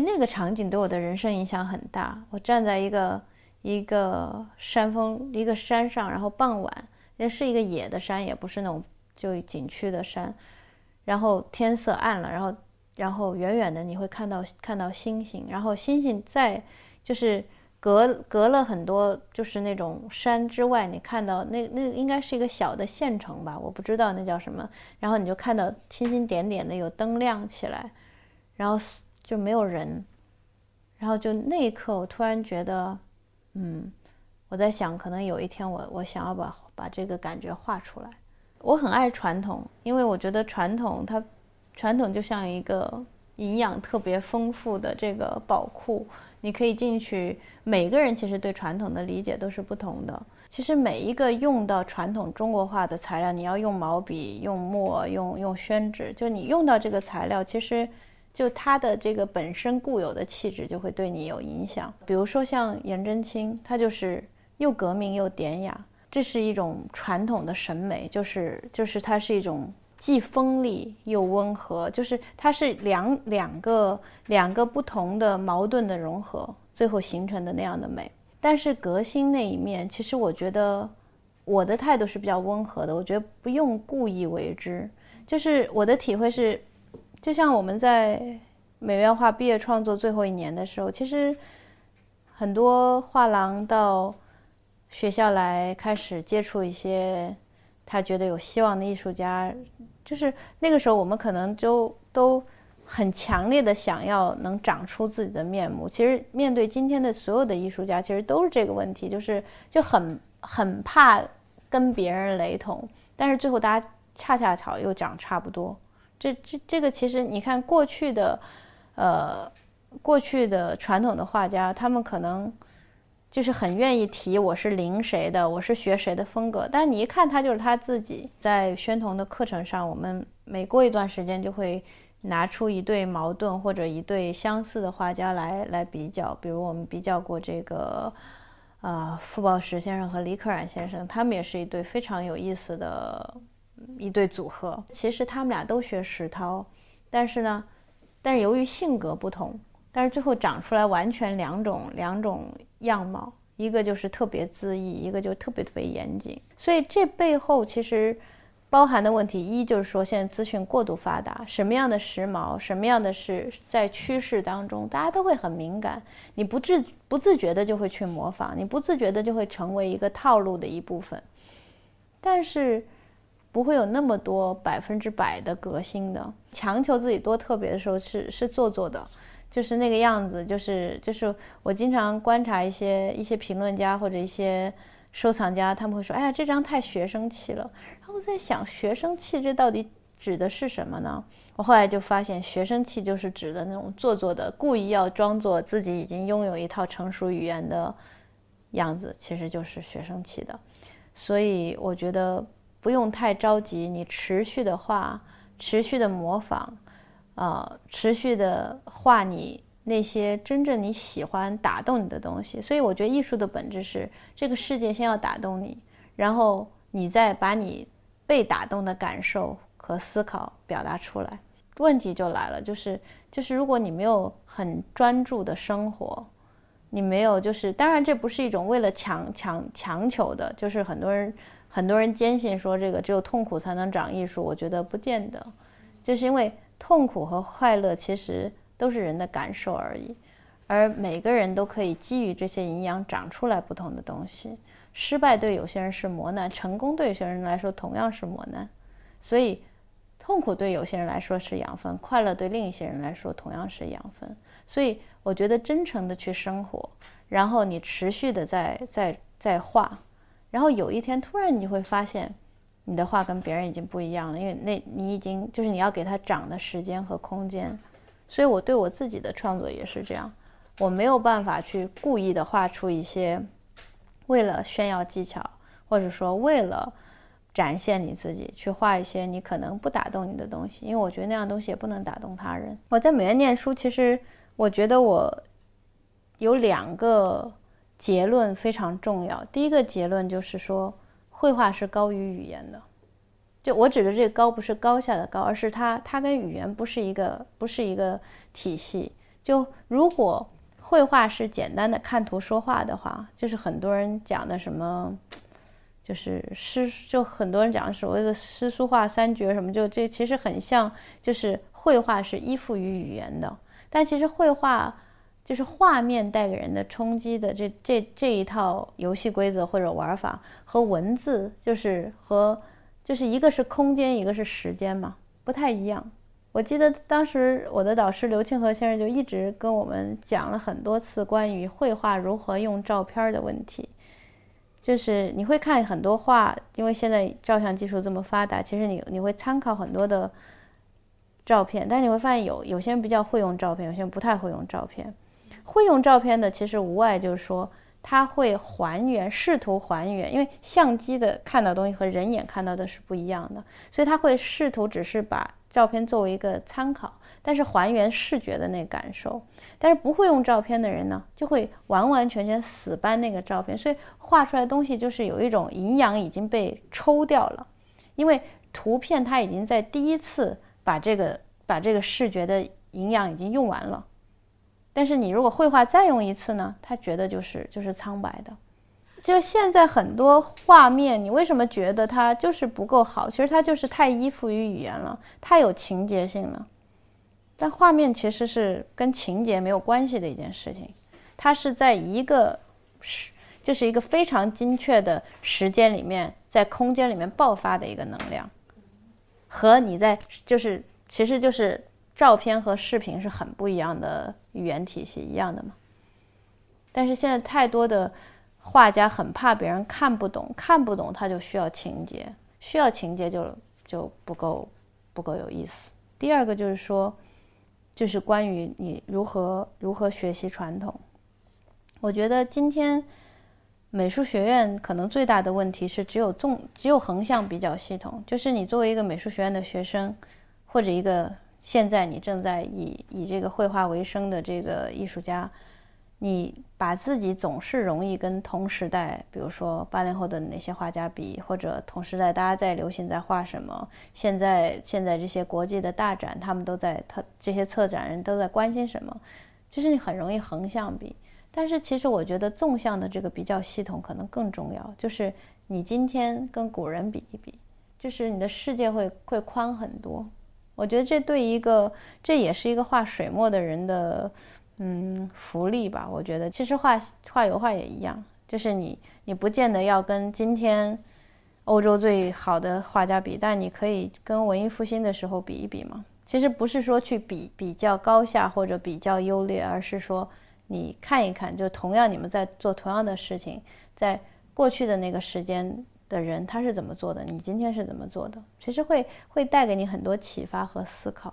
那个场景对我的人生影响很大。我站在一个一个山峰，一个山上，然后傍晚，那是一个野的山，也不是那种就景区的山。然后天色暗了，然后然后远远的你会看到看到星星，然后星星在就是隔隔了很多就是那种山之外，你看到那那应该是一个小的县城吧，我不知道那叫什么。然后你就看到星星点点的有灯亮起来，然后就没有人，然后就那一刻我突然觉得，嗯，我在想可能有一天我我想要把把这个感觉画出来。我很爱传统，因为我觉得传统它，传统就像一个营养特别丰富的这个宝库，你可以进去。每个人其实对传统的理解都是不同的。其实每一个用到传统中国画的材料，你要用毛笔、用墨、用用宣纸，就你用到这个材料，其实就它的这个本身固有的气质就会对你有影响。比如说像颜真卿，他就是又革命又典雅。这是一种传统的审美，就是就是它是一种既锋利又温和，就是它是两两个两个不同的矛盾的融合，最后形成的那样的美。但是革新那一面，其实我觉得我的态度是比较温和的，我觉得不用故意为之。就是我的体会是，就像我们在美院画毕业创作最后一年的时候，其实很多画廊到。学校来开始接触一些他觉得有希望的艺术家，就是那个时候我们可能就都很强烈的想要能长出自己的面目。其实面对今天的所有的艺术家，其实都是这个问题，就是就很很怕跟别人雷同，但是最后大家恰恰巧又长差不多。这这这个其实你看过去的，呃，过去的传统的画家，他们可能。就是很愿意提我是临谁的，我是学谁的风格，但你一看他就是他自己。在宣统的课程上，我们每过一段时间就会拿出一对矛盾或者一对相似的画家来来比较。比如我们比较过这个，呃，傅抱石先生和李可染先生，他们也是一对非常有意思的一对组合。其实他们俩都学石涛，但是呢，但是由于性格不同。但是最后长出来完全两种两种样貌，一个就是特别恣意，一个就特别特别严谨。所以这背后其实包含的问题，一就是说现在资讯过度发达，什么样的时髦，什么样的是在趋势当中，大家都会很敏感，你不自不自觉的就会去模仿，你不自觉的就会成为一个套路的一部分。但是不会有那么多百分之百的革新的，强求自己多特别的时候是是做作的。就是那个样子，就是就是我经常观察一些一些评论家或者一些收藏家，他们会说：“哎呀，这张太学生气了。”然后我在想，学生气这到底指的是什么呢？我后来就发现，学生气就是指的那种做作的，故意要装作自己已经拥有一套成熟语言的样子，其实就是学生气的。所以我觉得不用太着急，你持续的画，持续的模仿。呃，持续的画你那些真正你喜欢、打动你的东西。所以我觉得艺术的本质是，这个世界先要打动你，然后你再把你被打动的感受和思考表达出来。问题就来了，就是就是如果你没有很专注的生活，你没有就是，当然这不是一种为了强强强求的，就是很多人很多人坚信说这个只有痛苦才能长艺术，我觉得不见得，就是因为。痛苦和快乐其实都是人的感受而已，而每个人都可以基于这些营养长出来不同的东西。失败对有些人是磨难，成功对有些人来说同样是磨难。所以，痛苦对有些人来说是养分，快乐对另一些人来说同样是养分。所以，我觉得真诚的去生活，然后你持续的在在在画，然后有一天突然你会发现。你的画跟别人已经不一样了，因为那你已经就是你要给它长的时间和空间，所以我对我自己的创作也是这样，我没有办法去故意的画出一些为了炫耀技巧，或者说为了展现你自己去画一些你可能不打动你的东西，因为我觉得那样东西也不能打动他人。我在美院念书，其实我觉得我有两个结论非常重要，第一个结论就是说。绘画是高于语言的，就我指的这个高不是高下的高，而是它它跟语言不是一个不是一个体系。就如果绘画是简单的看图说话的话，就是很多人讲的什么，就是诗，就很多人讲所谓的诗书画三绝什么，就这其实很像，就是绘画是依附于语言的，但其实绘画就是画面带给人的冲击的这这这一套游戏规则或者玩法和文字就是和就是一个是空间，一个是时间嘛，不太一样。我记得当时我的导师刘庆和先生就一直跟我们讲了很多次关于绘画如何用照片的问题。就是你会看很多画，因为现在照相技术这么发达，其实你你会参考很多的照片，但你会发现有有些人比较会用照片，有些人不太会用照片。会用照片的其实无外就是说他会还原，试图还原，因为相机的看到东西和人眼看到的是不一样的，所以他会试图只是把。照片作为一个参考，但是还原视觉的那个感受。但是不会用照片的人呢，就会完完全全死搬那个照片，所以画出来的东西就是有一种营养已经被抽掉了，因为图片它已经在第一次把这个把这个视觉的营养已经用完了。但是你如果绘画再用一次呢，他觉得就是就是苍白的。就现在很多画面，你为什么觉得它就是不够好？其实它就是太依附于语言了，太有情节性了。但画面其实是跟情节没有关系的一件事情，它是在一个时，就是一个非常精确的时间里面，在空间里面爆发的一个能量，和你在就是其实就是照片和视频是很不一样的语言体系一样的嘛。但是现在太多的。画家很怕别人看不懂，看不懂他就需要情节，需要情节就就不够不够有意思。第二个就是说，就是关于你如何如何学习传统。我觉得今天美术学院可能最大的问题是只有纵只有横向比较系统，就是你作为一个美术学院的学生，或者一个现在你正在以以这个绘画为生的这个艺术家。你把自己总是容易跟同时代，比如说八零后的那些画家比，或者同时代大家在流行在画什么，现在现在这些国际的大展，他们都在他这些策展人都在关心什么，就是你很容易横向比。但是其实我觉得纵向的这个比较系统可能更重要，就是你今天跟古人比一比，就是你的世界会会宽很多。我觉得这对一个这也是一个画水墨的人的。嗯，福利吧，我觉得其实画画油画也一样，就是你你不见得要跟今天欧洲最好的画家比，但你可以跟文艺复兴的时候比一比嘛。其实不是说去比比较高下或者比较优劣，而是说你看一看，就同样你们在做同样的事情，在过去的那个时间的人他是怎么做的，你今天是怎么做的，其实会会带给你很多启发和思考。